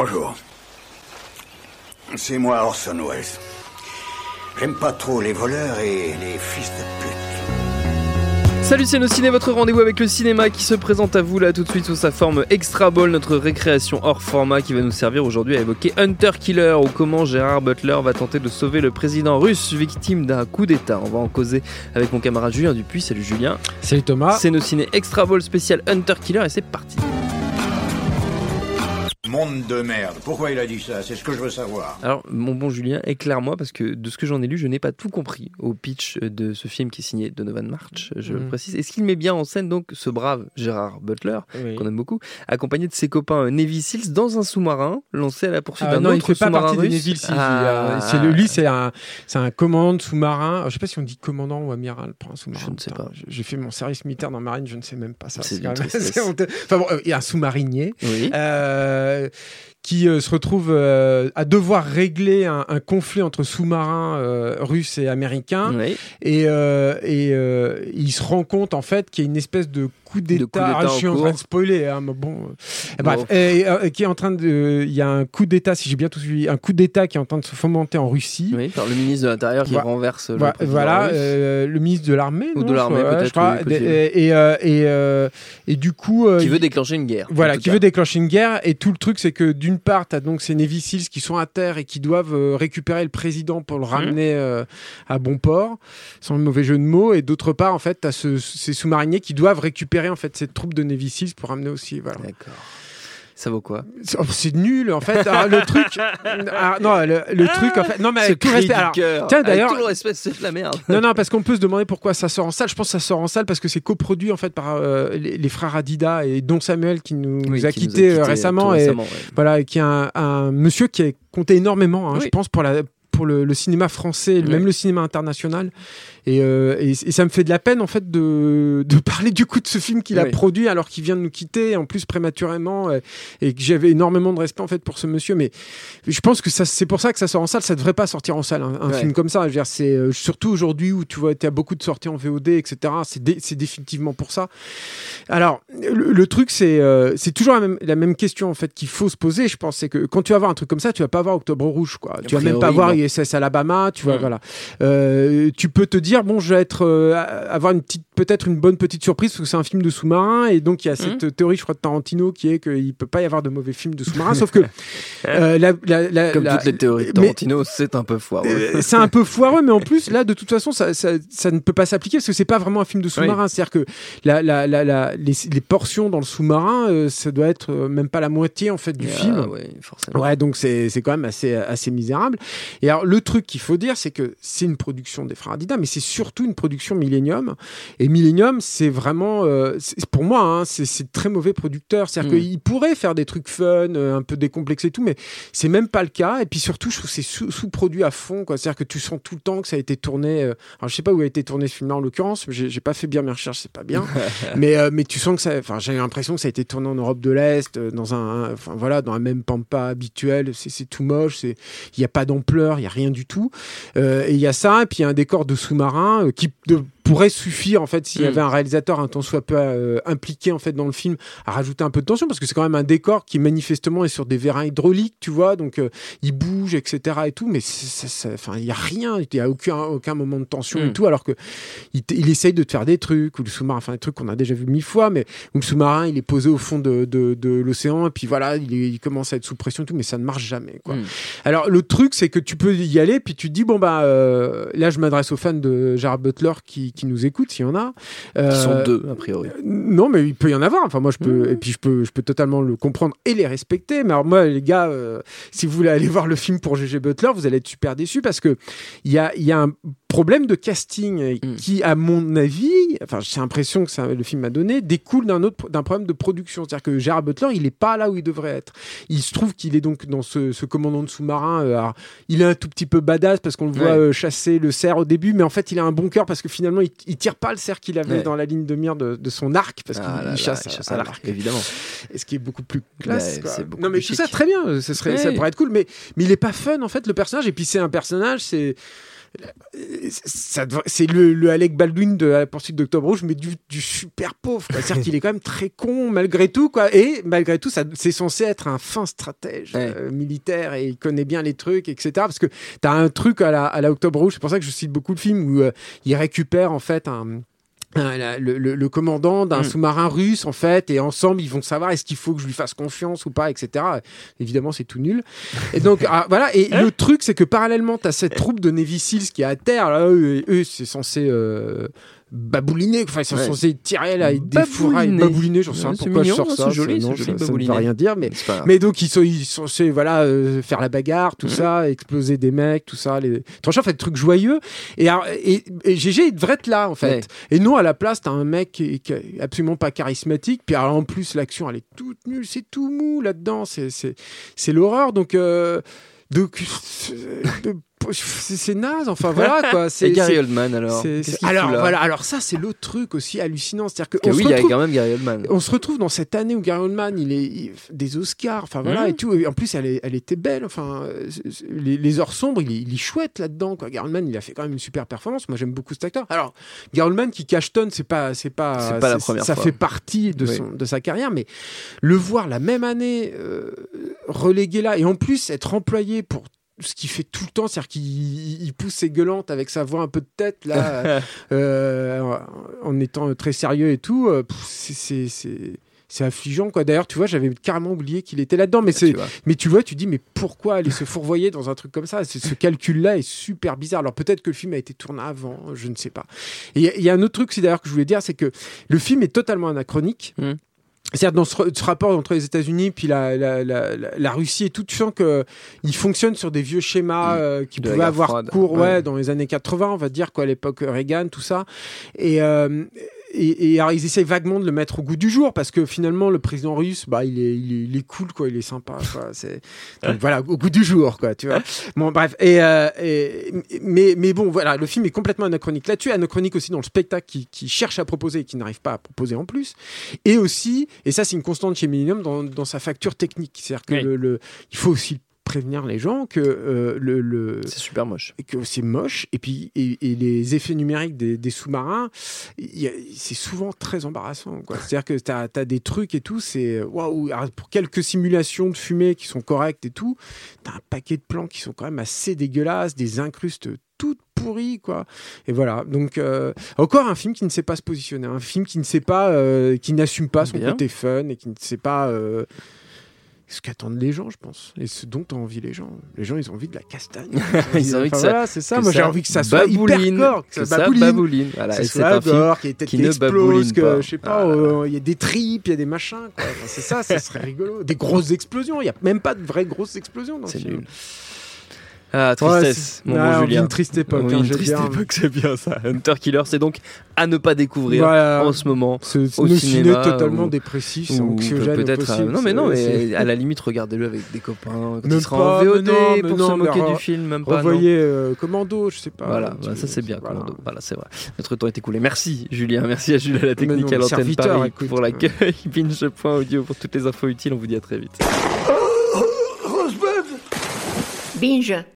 Bonjour. C'est moi Orson Welles. J'aime pas trop les voleurs et les fils de pute. Salut c'est nos ciné, votre rendez-vous avec le cinéma qui se présente à vous là tout de suite sous sa forme Extra Ball, notre récréation hors format qui va nous servir aujourd'hui à évoquer Hunter Killer ou comment Gérard Butler va tenter de sauver le président russe victime d'un coup d'état. On va en causer avec mon camarade Julien Dupuis. Salut Julien. Salut Thomas. C'est nos ciné Extra Ball spécial Hunter Killer et c'est parti. Monde de merde. Pourquoi il a dit ça? C'est ce que je veux savoir. Alors, mon bon Julien, éclaire-moi parce que de ce que j'en ai lu, je n'ai pas tout compris au pitch de ce film qui est signé Donovan March, je le Mhm. précise. Est-ce qu'il met bien en scène donc ce brave Gérard Butler, Oui. qu'on aime beaucoup, accompagné de ses copains euh, Navy Seals dans un sous-marin lancé à la poursuite Ah, d'un non, il autre fait pas sous-marin partie des russe? Neville Seals. Ah. Euh, c'est le- lui, c'est un, un commandant de sous-marin. Je sais pas si on dit commandant ou amiral pour un sous-marin. Je ne sais pas. J'ai fait mon service militaire dans la marine, je ne sais même pas ça. C'est. Enfin bon, euh, il y a un sous-marinier. Oui. euh, Merci qui euh, se retrouve euh, à devoir régler un, un conflit entre sous-marins euh, russes et américains Oui. et, et il se rend compte en fait qu'il y a une espèce de coup d'État. Ah, je suis en en train de spoiler, hein, mais bon. et bref, Bon. et, qui est en train de, il y a un coup d'état, si j'ai bien tout suivi, un coup d'état qui est en train de se fomenter en Russie. Oui, par le ministre de l'Intérieur qui renverse le Voilà, euh, le ministre de l'armée, Ou non, de l'armée, peut-être, oui, et, et, et, du coup, qui veut déclencher une guerre. voilà, qui cas. veut déclencher une guerre. Et tout le truc, c'est que d'une part, tu as donc ces Navy Seals qui sont à terre et qui doivent euh, récupérer le président pour le Mhm. ramener euh, à bon port, sans le mauvais jeu de mots. Et d'autre part, en fait, tu as ces sous-mariniers qui doivent récupérer en fait cette troupe de Navy Seals pour ramener aussi. Voilà. D'accord. Ça vaut quoi C'est oh, nul, en fait. Alors, le truc. ah, non, le, le truc, en fait. Non, mais avec tout respect. alors, tiens, d'ailleurs- tout le respect, c'est de la merde. Non, non, parce qu'on peut se demander pourquoi ça sort en salle. Je pense que ça sort en salle parce que c'est coproduit en fait par euh, les, les frères Adida et Don Samuel qui nous, Oui, nous a qui nous quittés euh, quittés récemment. et récemment, ouais. voilà, qui est un, un monsieur qui a compté énormément, hein, Oui. je pense, pour la pour le, le cinéma français, même le cinéma international. Et, euh, et, et ça me fait de la peine, en fait, de, de parler du coup de ce film qu'il a produit alors qu'il vient de nous quitter, en plus prématurément, et, et que j'avais énormément de respect, en fait, pour ce monsieur. Mais je pense que c'est pour ça que ça sort en salle. Ça devrait pas sortir en salle, un, un Ouais. film comme ça. Je veux dire, c'est euh, surtout aujourd'hui où tu vois, tu as beaucoup de sorties en VOD, etc. C'est dé- c'est définitivement pour ça. Alors, le, le truc, c'est euh, c'est toujours la même, la même question en fait qu'il faut se poser. Je pense, c'est que quand tu vas voir un truc comme ça, tu vas pas voir Octobre Rouge, quoi. tu vas même pas voir ISS Alabama. Tu vois, Mm. voilà. Euh, tu peux te dire, bon, je vais être euh, avoir une petite, peut-être une bonne petite surprise parce que c'est un film de sous-marin et donc il y a cette théorie, je crois, de Tarantino qui est qu'il peut pas y avoir de mauvais films de sous-marin. sauf que euh, la, la- la- Comme la- toutes les théories de mais- Tarantino, c'est un peu foireux. euh, c'est un peu foireux, mais en plus, là, de toute façon, ça, ça, ça ne peut pas s'appliquer parce que c'est pas vraiment un film de sous-marin. C'est-à-dire que la, la, la, la- les, les portions dans le sous-marin, euh, ça doit être euh, même pas la moitié en fait du Ah, film. ouais, forcément. Ouais, donc c'est c'est quand même assez, assez misérable. Et alors, le truc qu'il faut dire, c'est que c'est une production des frères Adida, mais c'est surtout une production Millennium. Et Millennium, c'est vraiment, euh, pour moi, hein, c'est très mauvais producteur. C'est-à-dire Mm. qu'il pourrait faire des trucs fun, euh, un peu décomplexés et tout, mais c'est même pas le cas. Et puis surtout, je trouve que c'est sous- sous-produit à fond. C'est-à-dire que tu sens tout le temps que ça a été tourné. euh, alors, je sais pas où a été tourné ce film-là en l'occurrence. J'ai pas fait bien mes recherches, c'est pas bien. mais, euh, mais tu sens que ça. Enfin, j'ai l'impression que ça a été tourné en Europe de l'Est, dans un, enfin voilà, dans un même pampa habituel. C'est tout moche. C'est il y a pas d'ampleur, il y a rien du tout. Et il y a ça, et puis il y a un décor de sous-marin qui de- pourrait suffire en fait s'il y Mm. avait un réalisateur un tant soit peu euh, impliqué en fait dans le film à rajouter un peu de tension parce que c'est quand même un décor qui manifestement est sur des vérins hydrauliques tu vois donc euh, il bouge etc et tout mais enfin il y a rien il y a aucun aucun moment de tension Mm. et tout alors que il, il essaye de te faire des trucs ou le sous-marin enfin des trucs qu'on a déjà vu mille fois mais où le sous-marin il est posé au fond de, de, de l'océan et puis voilà il, il commence à être sous pression et tout mais ça ne marche jamais quoi Mm. alors le truc c'est que tu peux y aller puis tu te dis bon bah euh, là je m'adresse aux fans de Gerard Butler qui, qui nous écoutent s'il y en a Qui sont Euh, deux, a priori. non, mais il peut y en avoir. Enfin, moi, je peux, Mmh. et puis je peux, je peux totalement le comprendre et les respecter. Mais alors, moi, les gars, euh, si vous voulez aller voir le film pour GG Butler, vous allez être super déçus parce que il y a, il y a un problème de casting euh, Mm. qui, à mon avis, enfin, j'ai l'impression que ça, le film m'a donné, découle d'un autre, d'un problème de production. C'est-à-dire que Gerard Butler, il est pas là où il devrait être. Il se trouve qu'il est donc dans ce, ce commandant de sous-marin. euh, il est un tout petit peu badass parce qu'on le voit Ouais. euh, chasser le cerf au début, mais en fait, il a un bon cœur parce que finalement, il, il tire pas le cerf qu'il avait Ouais. dans la ligne de mire de, de son arc parce qu'il Ah il là, chasse, il chasse à à l'arc, évidemment. et ce qui est beaucoup plus classe. Quoi. c'est beaucoup non, mais tout ça, très bien. Ce serait, ça pourrait être cool. Mais, mais il est pas fun, en fait, le personnage. Et puis, c'est un personnage, c'est. C'est le, le Alec Baldwin de la poursuite d'Octobre Rouge, mais du, du super pauvre. C'est-à-dire qu'il est quand même très con malgré tout, quoi. Et malgré tout, c'est censé être un fin stratège Ouais. euh, militaire et il connaît bien les trucs, etc. Parce que t'as un truc à la, à la Octobre Rouge. C'est pour ça que je cite beaucoup de films où euh, il récupère en fait un le, le- le commandant d'un Mm. sous-marin russe en fait et ensemble ils vont savoir est-ce qu'il faut que je lui fasse confiance ou pas etc évidemment c'est tout nul. Et donc ah, voilà et le truc c'est que parallèlement as cette troupe de Navy Seals qui est à terre. Là eux, eux, c'est censé euh, babouliner enfin ils sont Ouais. censés tirer là avec des fourrailles babouliner j'en sais pas pourquoi mignon, je sors ça joli, non, joli, ça, ne veut rien dire mais pas mais donc ils sont, ils sont censés voilà euh, faire la bagarre, tout Mhm. ça, exploser des mecs, tout ça. Les... Franchement, fait des trucs joyeux. Et, et, et GG il devrait être là en fait. Ouais. Et non, à la place, t'as un mec qui est, qui est absolument pas charismatique. Puis alors, en plus, l'action elle est toute nulle, c'est tout mou là-dedans. C'est c'est c'est l'horreur. Donc euh, donc euh, c'est naze. Enfin voilà quoi. C'est Gary Oldman alors alors voilà. Alors ça, c'est l'autre truc aussi hallucinant. C'est-à-dire que on oui, se il y a retrouve quand même Gary Oldman. on se retrouve dans cette année où Gary Oldman, il est il- des Oscars, enfin voilà Mhm. et tout. Et en plus, elle, est- elle était belle. Enfin, les, les heures sombres, il est, il est chouette là-dedans. Quoi. Gary Oldman, il a fait quand même une super performance. Moi, j'aime beaucoup cet acteur. Alors, Gary Oldman qui cachetonne, c'est pas, c'est pas, C'est pas la première Ça fois. fait partie de Oui. son, de sa carrière, mais le voir la même année euh, relégué là et en plus être employé pour ce qu'il fait tout le temps, c'est-à-dire qu'il il pousse ses gueulantes avec sa voix un peu de tête là, euh, en étant très sérieux et tout. euh, c'est- affligeant quoi. D'ailleurs, tu vois, j'avais carrément oublié qu'il était là-dedans, mais c'est vois. mais tu vois, tu dis mais pourquoi aller se fourvoyer dans un truc comme ça? Ce calcul-là est super bizarre. Alors peut-être que le film a été tourné avant, je ne sais pas. Et il y a- il y, a un autre truc, c'est d'ailleurs que je voulais dire, c'est que le film est totalement anachronique. Mhm. C'est-à-dire dans ce, ce rapport entre les États-Unis puis la, la, la, la- Russie et tout, tu sens que il fonctionne sur des vieux schémas Mhm. euh, qui De pouvaient avoir froide. cours ouais, Ouais. dans les années 80, on va dire quoi, à l'époque Reagan, tout ça. Et euh, et, et alors ils essayent vaguement de le mettre au goût du jour parce que finalement le président russe, bah il est, il est, il est cool quoi, il est sympa quoi. C'est donc voilà au goût du jour quoi, tu vois. Bon bref et, euh, et- mais mais bon voilà le film est complètement anachronique là-dessus, anachronique aussi dans le spectacle qui, qui cherche à proposer et qui n'arrive pas à proposer en plus, et aussi et ça c'est une constante chez Millennium dans, dans sa facture technique, c'est-à-dire que Oui. le, le- il faut aussi prévenir les gens que euh, le, le C'est super moche. et que c'est moche et puis et, et les effets numériques des, des sous-marins c'est souvent très embarrassant quoi c'est à dire que tu as, des trucs et tout c'est waouh Alors, pour quelques simulations de fumée qui sont correctes et tout tu as un paquet de plans qui sont quand même assez dégueulasses des incrustes toutes pourries quoi et voilà donc euh, encore un film qui ne sait pas se positionner un film qui ne sait pas euh, qui n'assume pas son Bien. côté fun et qui ne sait pas ce qu'attendent les gens, je pense, et ce dont ont envie les gens. Les gens, ils ont envie de la castagne. Ils ont envie que Enfin, ça- voilà, c'est ça. que Moi, j'ai ça envie que ça soit babouline, hyper gore, que que ça ça babouline. babouline. Voilà, que et ça c'est un film y têtes qui qui, ne babouline que, pas. je sais pas, Ah. euh, il y a des tripes, il y a des machins. Enfin, c'est ça, ça serait rigolo. Des grosses explosions. Il n'y a même pas de vraies grosses explosions dans le C'est film. nul. Ah, Ouais, tristesse, c'est- mon Ah, bon Julien. une triste époque. Oui, hein, une triste bien- époque, c'est bien ça. Hunter Killer, c'est donc à ne pas découvrir Voilà. en ce moment. Ce au cinéma, ciné totalement ou- dépressif, Ou peut-être. euh, non, mais non, mais à la limite, regardez-le avec des copains. Quand Même il sera pas, en VOD mais non, mais pour non, se mais moquer re- du film, même pas. Revoyez euh, Commando, je sais pas. Voilà, bah, ça c'est bien, voilà. Commando. Voilà, c'est vrai. Notre temps est écoulé. Merci Julien, merci à Jules à la technique non, à l'antenne Paris pour l'accueil. Binge.audio pour toutes les infos utiles. On vous dit à très vite. Binge.